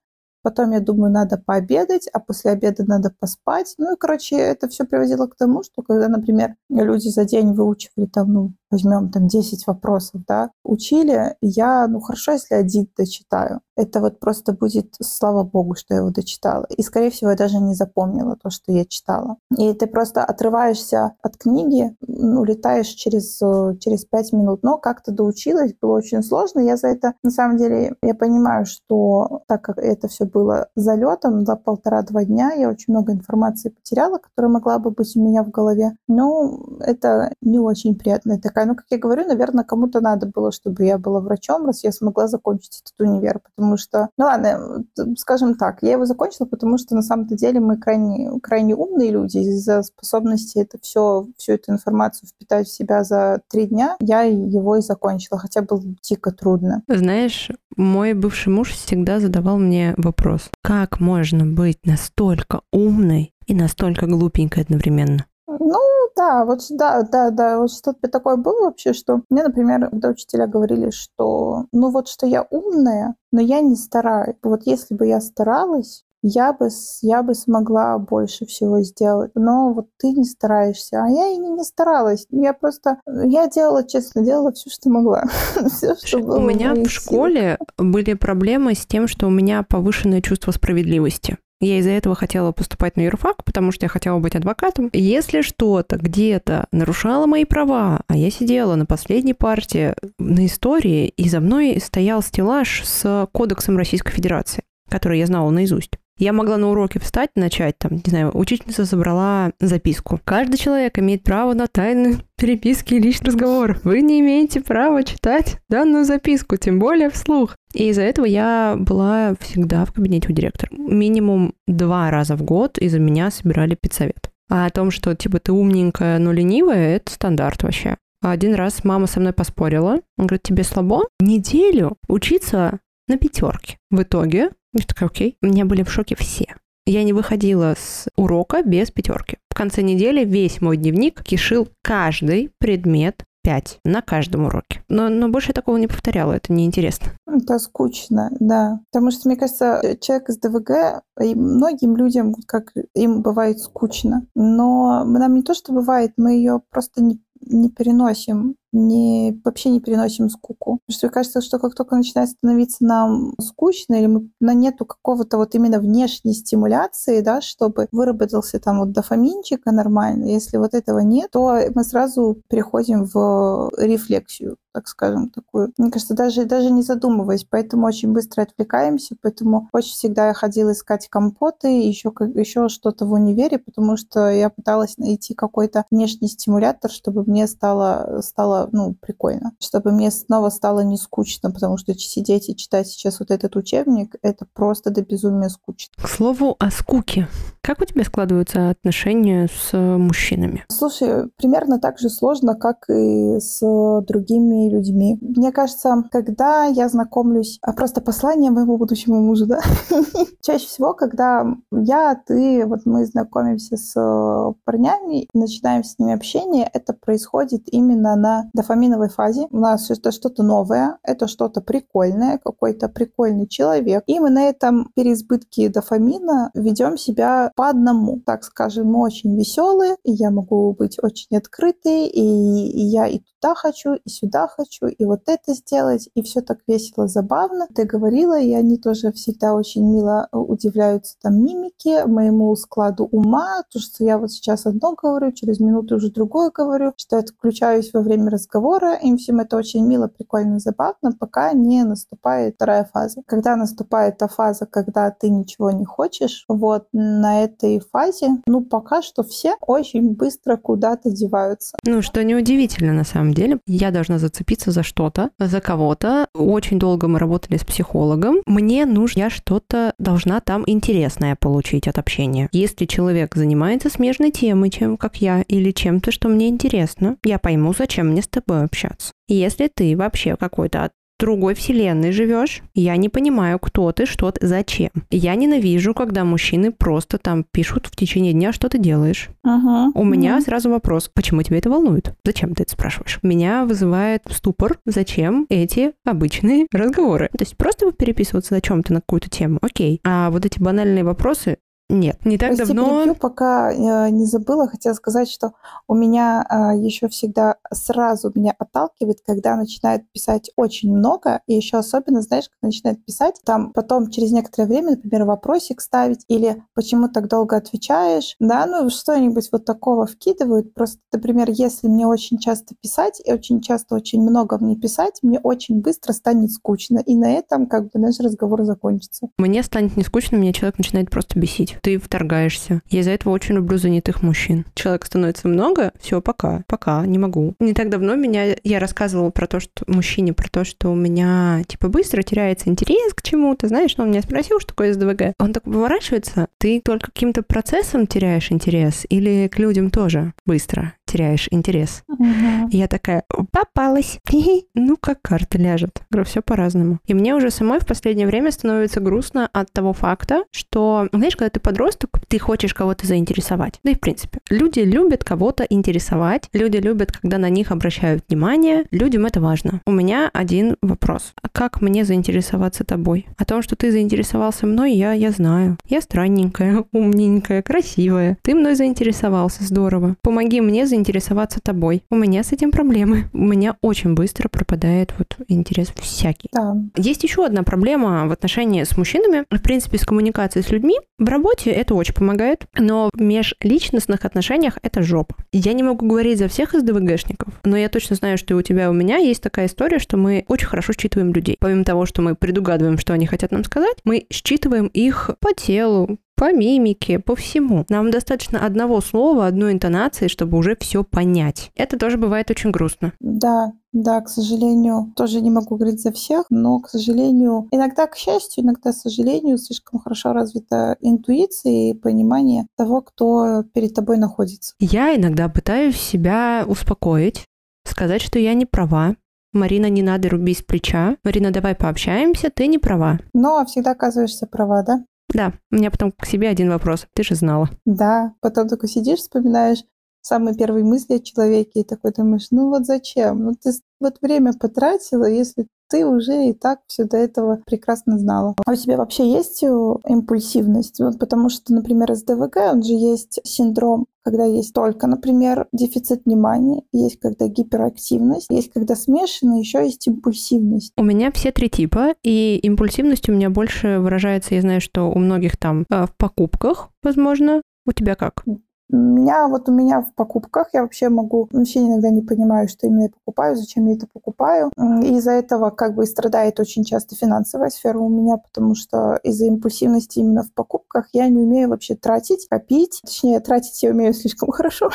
Потом я думаю, надо пообедать, а после обеда надо поспать. Ну и, короче, это все приводило к тому, что когда, например, люди за день выучивали там, ну, возьмем там 10 вопросов, да, учили, я, ну, хорошо, если один дочитаю. Это вот просто будет, слава богу, что я его дочитала. И, скорее всего, я даже не запомнила то, что я читала. И ты просто отрываешься от книги, улетаешь через, через 5 минут. Но как-то доучилась, было очень сложно. Я за это, на самом деле, я понимаю, что так как это все было залетом за полтора-два дня. Я очень много информации потеряла, которая могла бы быть у меня в голове. Но это не очень приятная такая. Ну, как я говорю, наверное, кому-то надо было, чтобы я была врачом, раз я смогла закончить этот универ. Потому что, ну ладно, скажем так, я его закончила, потому что на самом-то деле мы крайне, крайне умные люди. Из-за способности это все, всю эту информацию впитать в себя за три дня, я его и закончила. Хотя было дико трудно. Знаешь, мой бывший муж всегда задавал мне вопрос, как можно быть настолько умной и настолько глупенькой одновременно? Ну, да, вот да, да, да, вот что-то такое было вообще, что мне, например, когда учителя говорили, что, ну вот, что я умная, но я не стараюсь. Вот если бы я старалась, я бы, я бы смогла больше всего сделать. Но вот ты не стараешься. А я и не, не старалась. Я просто, я делала, честно, делала все, что могла. все, что было У меня в школе были проблемы с тем, что у меня повышенное чувство справедливости. Я из-за этого хотела поступать на юрфак, потому что я хотела быть адвокатом. Если что-то где-то нарушало мои права, а я сидела на последней партии на истории, и за мной стоял стеллаж с кодексом Российской Федерации, который я знала наизусть. Я могла на уроке встать, начать там, не знаю, учительница забрала записку. Каждый человек имеет право на тайны переписки и личный разговор. Вы не имеете права читать данную записку, тем более вслух. И из-за этого я была всегда в кабинете у директора. Минимум два раза в год из-за меня собирали педсовет. А о том, что типа ты умненькая, но ленивая, это стандарт вообще. Один раз мама со мной поспорила. Он говорит, тебе слабо неделю учиться на пятерке. В итоге, я такая, окей, у меня были в шоке все. Я не выходила с урока без пятерки. В конце недели весь мой дневник кишил каждый предмет 5 на каждом уроке. Но, но больше я такого не повторяла, это неинтересно. Это скучно, да. Потому что, мне кажется, человек из ДВГ, и многим людям, как им бывает скучно. Но нам не то, что бывает, мы ее просто не не переносим, не, вообще не переносим скуку. Потому что кажется, что как только начинает становиться нам скучно, или мы, на нету какого-то вот именно внешней стимуляции, да, чтобы выработался там вот дофаминчика нормально, если вот этого нет, то мы сразу переходим в рефлексию так скажем, такую. Мне кажется, даже, даже не задумываясь, поэтому очень быстро отвлекаемся, поэтому очень всегда я ходила искать компоты, еще, еще что-то в универе, потому что я пыталась найти какой-то внешний стимулятор, чтобы мне стало, стало ну, прикольно, чтобы мне снова стало не скучно, потому что сидеть и читать сейчас вот этот учебник, это просто до безумия скучно. К слову о скуке. Как у тебя складываются отношения с мужчинами? Слушай, примерно так же сложно, как и с другими людьми. Мне кажется, когда я знакомлюсь, а просто послание моему будущему мужу, да, чаще всего, когда я, ты, вот мы знакомимся с э, парнями начинаем с ними общение, это происходит именно на дофаминовой фазе. У нас это что-то новое, это что-то прикольное, какой-то прикольный человек. И мы на этом переизбытке дофамина ведем себя по одному. Так скажем, мы очень веселые, и я могу быть очень открытой, и, и я и туда хочу, и сюда хочу, и вот это сделать, и все так весело, забавно. Ты говорила, и они тоже всегда очень мило э, удивляются там мимике, моему складу ума, то, что я вот сейчас одно говорю, через минуту уже другое говорю, что я отключаюсь во время разговора, им всем это очень мило, прикольно, забавно, пока не наступает вторая фаза. Когда наступает та фаза, когда ты ничего не хочешь, вот на этой фазе, ну, пока что все очень быстро куда-то деваются. Ну, что неудивительно на самом деле. Я должна зацепиться за что-то, за кого-то. Очень долго мы работали с психологом. Мне нужно, я что-то должна там интересное получить от общения. Если человек занимается смежной темой, чем как я, или чем-то, что мне интересно, я пойму, зачем мне с тобой общаться. Если ты вообще какой-то другой вселенной живешь. Я не понимаю, кто ты, что ты, зачем. Я ненавижу, когда мужчины просто там пишут в течение дня, что ты делаешь. Uh-huh. У меня uh-huh. сразу вопрос, почему тебя это волнует? Зачем ты это спрашиваешь? Меня вызывает ступор, зачем эти обычные разговоры. То есть просто переписываться о чем-то на какую-то тему, окей. А вот эти банальные вопросы, нет, не так Прости, давно. Перебью, пока э, не забыла, хотела сказать, что у меня э, еще всегда сразу меня отталкивает, когда начинает писать очень много, и еще особенно, знаешь, когда начинает писать, там потом через некоторое время, например, вопросик ставить, или почему так долго отвечаешь, да, ну что-нибудь вот такого вкидывают. Просто, например, если мне очень часто писать, и очень часто очень много мне писать, мне очень быстро станет скучно, и на этом как бы наш разговор закончится. Мне станет не скучно, меня человек начинает просто бесить ты вторгаешься. Я из-за этого очень люблю занятых мужчин. Человек становится много, все, пока, пока, не могу. Не так давно меня, я рассказывала про то, что мужчине, про то, что у меня, типа, быстро теряется интерес к чему-то, знаешь, но он меня спросил, что такое СДВГ. Он так поворачивается, ты только каким-то процессом теряешь интерес или к людям тоже быстро теряешь интерес? Угу. И я такая, попалась. ну, как карта ляжет. Говорю, все по-разному. И мне уже самой в последнее время становится грустно от того факта, что, знаешь, когда ты подросток, ты хочешь кого-то заинтересовать. Да и в принципе. Люди любят кого-то интересовать. Люди любят, когда на них обращают внимание. Людям это важно. У меня один вопрос. А как мне заинтересоваться тобой? О том, что ты заинтересовался мной, я, я знаю. Я странненькая, умненькая, красивая. Ты мной заинтересовался, здорово. Помоги мне заинтересоваться тобой. У меня с этим проблемы. Меня очень быстро пропадает вот интерес всякий. Да. Есть еще одна проблема в отношении с мужчинами, в принципе, с коммуникацией с людьми. В работе это очень помогает, но в межличностных отношениях это жопа. Я не могу говорить за всех из ДВГшников, но я точно знаю, что и у тебя, и у меня есть такая история, что мы очень хорошо считываем людей. Помимо того, что мы предугадываем, что они хотят нам сказать, мы считываем их по телу, по мимике, по всему. Нам достаточно одного слова, одной интонации, чтобы уже все понять. Это тоже бывает очень грустно. Да, да, к сожалению, тоже не могу говорить за всех, но, к сожалению, иногда, к счастью, иногда, к сожалению, слишком хорошо развита интуиция и понимание того, кто перед тобой находится. Я иногда пытаюсь себя успокоить, сказать, что я не права, Марина, не надо рубить с плеча. Марина, давай пообщаемся, ты не права. Но всегда оказываешься права, да? Да, у меня потом к себе один вопрос. Ты же знала. Да, потом только сидишь, вспоминаешь самые первые мысли о человеке и такой думаешь, ну вот зачем? Ну ты вот время потратила, если ты уже и так все до этого прекрасно знала. А у тебя вообще есть э, импульсивность? Вот потому что, например, с ДВГ, он же есть синдром, когда есть только, например, дефицит внимания, есть когда гиперактивность, есть когда смешано, еще есть импульсивность. У меня все три типа, и импульсивность у меня больше выражается, я знаю, что у многих там э, в покупках, возможно. У тебя как? Меня вот у меня в покупках я вообще могу вообще иногда не понимаю, что именно я покупаю, зачем я это покупаю. И из-за этого как бы страдает очень часто финансовая сфера у меня, потому что из-за импульсивности именно в покупках я не умею вообще тратить, копить. Точнее, тратить я умею слишком хорошо,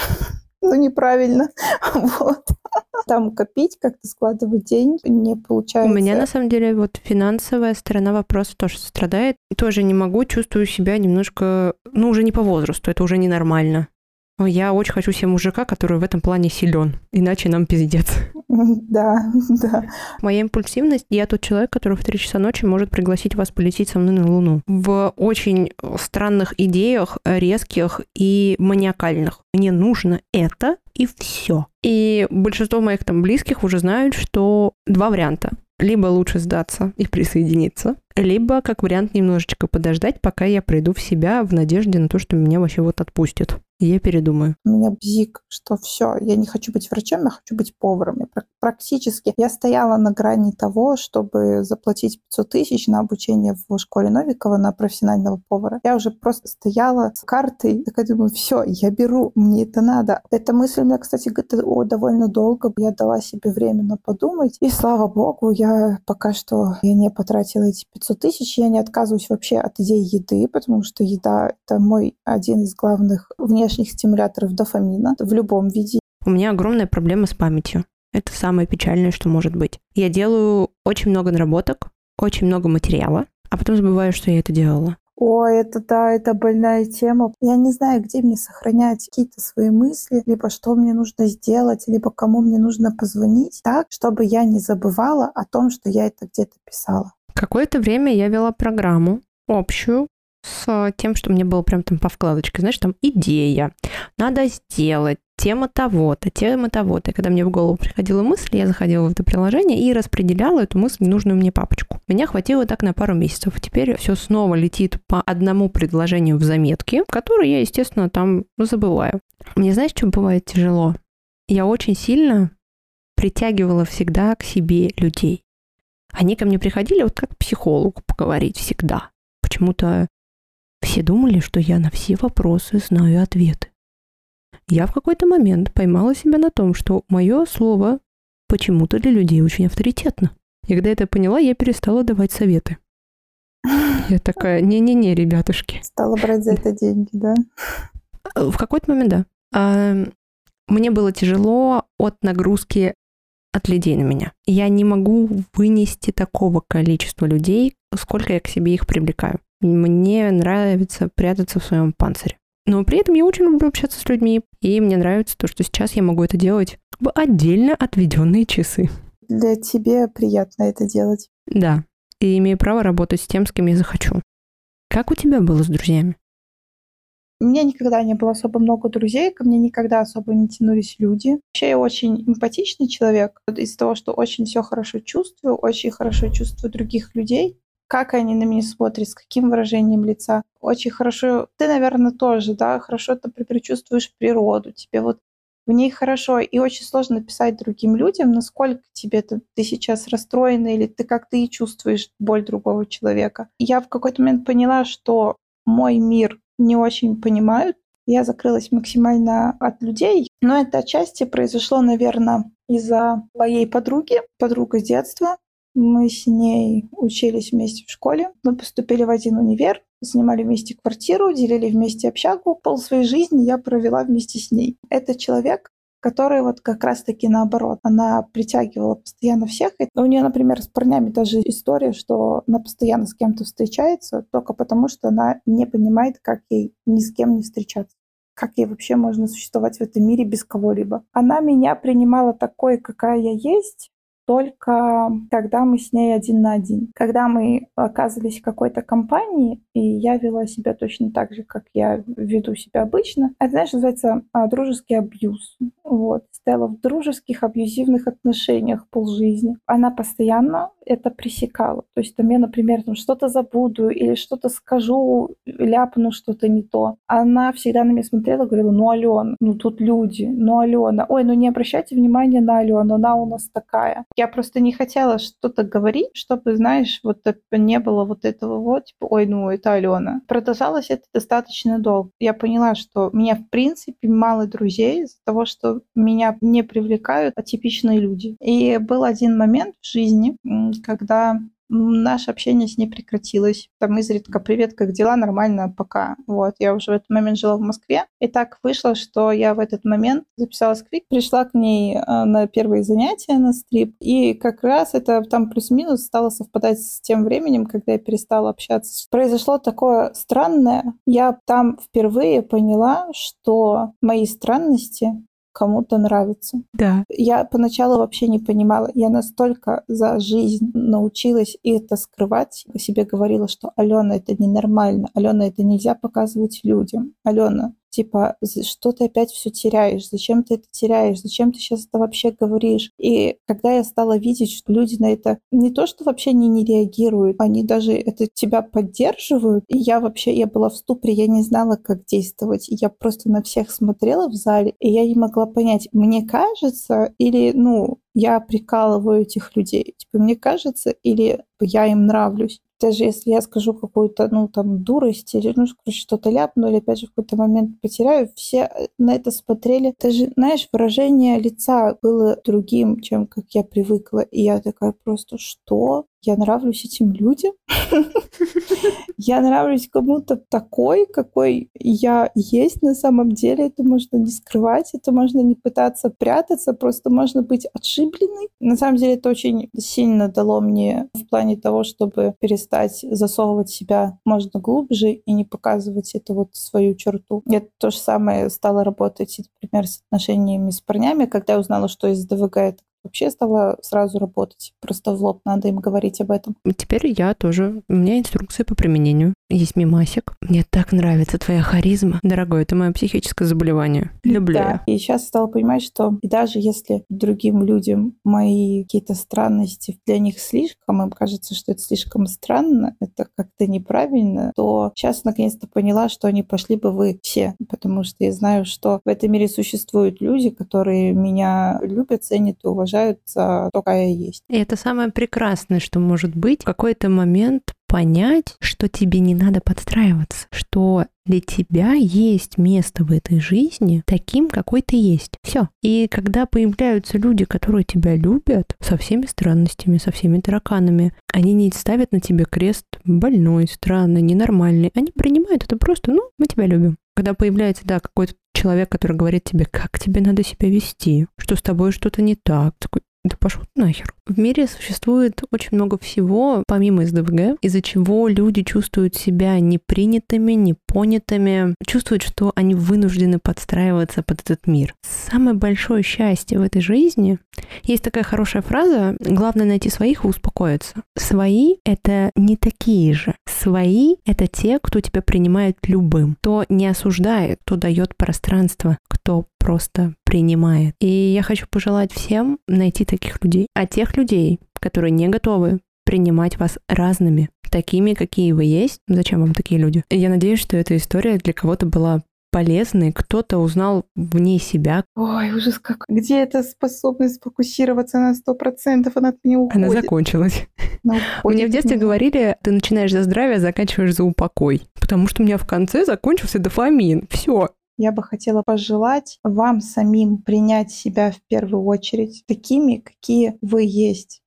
но неправильно. Вот. Там копить, как-то складывать деньги не получается. У меня, на самом деле, вот финансовая сторона вопроса тоже страдает. Тоже не могу, чувствую себя немножко, ну, уже не по возрасту, это уже ненормально. Я очень хочу себе мужика, который в этом плане силен, иначе нам пиздец. Да, да. Моя импульсивность, я тот человек, который в 3 часа ночи может пригласить вас полететь со мной на Луну. В очень странных идеях, резких и маниакальных. Мне нужно это и все. И большинство моих там близких уже знают, что два варианта. Либо лучше сдаться и присоединиться, либо как вариант немножечко подождать, пока я приду в себя в надежде на то, что меня вообще вот отпустят я передумаю. У меня бзик, что все, я не хочу быть врачом, я хочу быть поваром. Я практически я стояла на грани того, чтобы заплатить 500 тысяч на обучение в школе Новикова на профессионального повара. Я уже просто стояла с картой, такая думаю, все, я беру, мне это надо. Эта мысль у меня, кстати, о, довольно долго. Я дала себе время на подумать. И слава богу, я пока что я не потратила эти 500 тысяч. Я не отказываюсь вообще от идеи еды, потому что еда — это мой один из главных внешних внешних стимуляторов дофамина в любом виде. У меня огромная проблема с памятью. Это самое печальное, что может быть. Я делаю очень много наработок, очень много материала, а потом забываю, что я это делала. Ой, это да, это больная тема. Я не знаю, где мне сохранять какие-то свои мысли, либо что мне нужно сделать, либо кому мне нужно позвонить, так, чтобы я не забывала о том, что я это где-то писала. Какое-то время я вела программу общую, с тем, что мне было прям там по вкладочке, знаешь, там идея, надо сделать, тема того-то, тема того-то. И когда мне в голову приходила мысль, я заходила в это приложение и распределяла эту мысль в нужную мне папочку. Меня хватило так на пару месяцев. Теперь все снова летит по одному предложению в заметке, которые я, естественно, там забываю. Мне знаешь, что бывает тяжело? Я очень сильно притягивала всегда к себе людей. Они ко мне приходили вот как к психологу поговорить всегда. Почему-то все думали, что я на все вопросы знаю ответы. Я в какой-то момент поймала себя на том, что мое слово почему-то для людей очень авторитетно. И когда это поняла, я перестала давать советы. Я такая, не-не-не, ребятушки. Стала брать за это деньги, да? В какой-то момент, да. Мне было тяжело от нагрузки от людей на меня. Я не могу вынести такого количества людей, сколько я к себе их привлекаю. Мне нравится прятаться в своем панцире. Но при этом я очень люблю общаться с людьми, и мне нравится то, что сейчас я могу это делать в отдельно отведенные часы. Для тебя приятно это делать. Да, и имею право работать с тем, с кем я захочу. Как у тебя было с друзьями? У меня никогда не было особо много друзей, ко мне никогда особо не тянулись люди. Вообще я очень эмпатичный человек. Из-за того, что очень все хорошо чувствую, очень хорошо чувствую других людей, как они на меня смотрят, с каким выражением лица. Очень хорошо, ты, наверное, тоже, да, хорошо, например, чувствуешь природу, тебе вот в ней хорошо. И очень сложно написать другим людям, насколько тебе ты, ты сейчас расстроена или ты как ты чувствуешь боль другого человека. Я в какой-то момент поняла, что мой мир не очень понимают. Я закрылась максимально от людей, но это отчасти произошло, наверное, из-за моей подруги, подруга с детства. Мы с ней учились вместе в школе. Мы поступили в один универ, снимали вместе квартиру, делили вместе общагу. Пол своей жизни я провела вместе с ней. Это человек, который вот как раз-таки наоборот. Она притягивала постоянно всех. И у нее, например, с парнями даже история, что она постоянно с кем-то встречается, только потому что она не понимает, как ей ни с кем не встречаться как ей вообще можно существовать в этом мире без кого-либо. Она меня принимала такой, какая я есть, только когда мы с ней один на один. Когда мы оказывались в какой-то компании, и я вела себя точно так же, как я веду себя обычно, это, знаешь, называется а, дружеский абьюз. Вот. Стояла в дружеских абьюзивных отношениях полжизни. Она постоянно это пресекала. То есть там я, например, там что-то забуду или что-то скажу, ляпну что-то не то. Она всегда на меня смотрела и говорила, ну, Алена, ну, тут люди, ну, Алена, ой, ну, не обращайте внимания на Алену, она у нас такая. Я просто не хотела что-то говорить, чтобы, знаешь, вот не было вот этого вот, типа, ой, ну, это Алена. Продолжалось это достаточно долго. Я поняла, что у меня, в принципе, мало друзей из-за того, что меня не привлекают атипичные люди. И был один момент в жизни, когда наше общение с ней прекратилось. Там изредка «Привет, как дела? Нормально, пока». Вот, я уже в этот момент жила в Москве. И так вышло, что я в этот момент записалась в Квик, пришла к ней э, на первые занятия на стрип. И как раз это там плюс-минус стало совпадать с тем временем, когда я перестала общаться. Произошло такое странное. Я там впервые поняла, что мои странности кому-то нравится. Да. Я поначалу вообще не понимала. Я настолько за жизнь научилась это скрывать. Я себе говорила, что Алена, это ненормально. Алена, это нельзя показывать людям. Алена, типа, что ты опять все теряешь, зачем ты это теряешь, зачем ты сейчас это вообще говоришь. И когда я стала видеть, что люди на это не то, что вообще не, не реагируют, они даже это тебя поддерживают, и я вообще, я была в ступоре, я не знала, как действовать, и я просто на всех смотрела в зале, и я не могла понять, мне кажется, или, ну, я прикалываю этих людей. Типа, мне кажется, или я им нравлюсь даже если я скажу какую-то, ну, там, дурость или, ну, короче, что-то ляпну, или, опять же, в какой-то момент потеряю, все э, на это смотрели. Даже, знаешь, выражение лица было другим, чем как я привыкла. И я такая просто, что? Я нравлюсь этим людям, я нравлюсь кому-то такой, какой я есть на самом деле. Это можно не скрывать, это можно не пытаться прятаться, просто можно быть отшибленной. На самом деле это очень сильно дало мне в плане того, чтобы перестать засовывать себя можно глубже и не показывать это вот свою черту. Я то же самое стала работать, например, с отношениями с парнями, когда я узнала, что из ДВГ это вообще стала сразу работать. Просто в лоб надо им говорить об этом. Теперь я тоже. У меня инструкция по применению. Есть мимасик. Мне так нравится твоя харизма. Дорогой, это мое психическое заболевание. Люблю да. я. И сейчас стала понимать, что даже если другим людям мои какие-то странности для них слишком, им кажется, что это слишком странно, это как-то неправильно, то сейчас наконец-то поняла, что они пошли бы вы все. Потому что я знаю, что в этом мире существуют люди, которые меня любят, ценят и уважают за то, какая есть. И это самое прекрасное, что может быть в какой-то момент понять, что тебе не надо подстраиваться, что для тебя есть место в этой жизни таким, какой ты есть. Все. И когда появляются люди, которые тебя любят, со всеми странностями, со всеми тараканами, они не ставят на тебе крест больной, странный, ненормальный. Они принимают это просто, ну, мы тебя любим. Когда появляется, да, какой-то человек, который говорит тебе, как тебе надо себя вести, что с тобой что-то не так, такой, да пошел нахер. В мире существует очень много всего, помимо СДВГ, из-за чего люди чувствуют себя непринятыми, непонятыми, чувствуют, что они вынуждены подстраиваться под этот мир. Самое большое счастье в этой жизни, есть такая хорошая фраза, главное найти своих и успокоиться. Свои — это не такие же. Свои — это те, кто тебя принимает любым, кто не осуждает, кто дает пространство, кто просто принимает. И я хочу пожелать всем найти таких людей. А тех людей, которые не готовы принимать вас разными, такими, какие вы есть. Зачем вам такие люди? Я надеюсь, что эта история для кого-то была полезной, кто-то узнал в ней себя. Ой, ужас как. Где эта способность сфокусироваться на сто процентов? Она от меня уходит. Она закончилась. Она уходит Мне в детстве говорили, ты начинаешь за здравие, а заканчиваешь за упокой. Потому что у меня в конце закончился дофамин. Все. Я бы хотела пожелать вам самим принять себя в первую очередь такими, какие вы есть.